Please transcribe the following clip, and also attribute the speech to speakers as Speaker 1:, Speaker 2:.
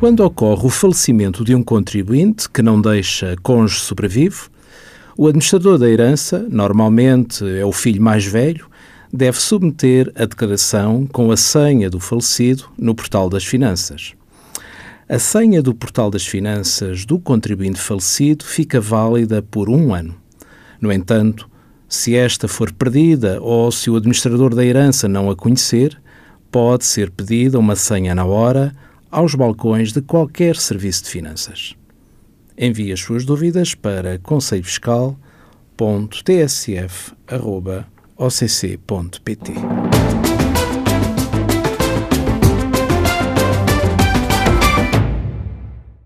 Speaker 1: Quando ocorre o falecimento de um contribuinte que não deixa cônjuge sobrevivo, o administrador da herança, normalmente é o filho mais velho, deve submeter a declaração com a senha do falecido no Portal das Finanças. A senha do Portal das Finanças do contribuinte falecido fica válida por um ano. No entanto, se esta for perdida ou se o administrador da herança não a conhecer, pode ser pedida uma senha na hora aos balcões de qualquer serviço de finanças. Envie as suas dúvidas para conselhofiscal.tsf.occ.pt.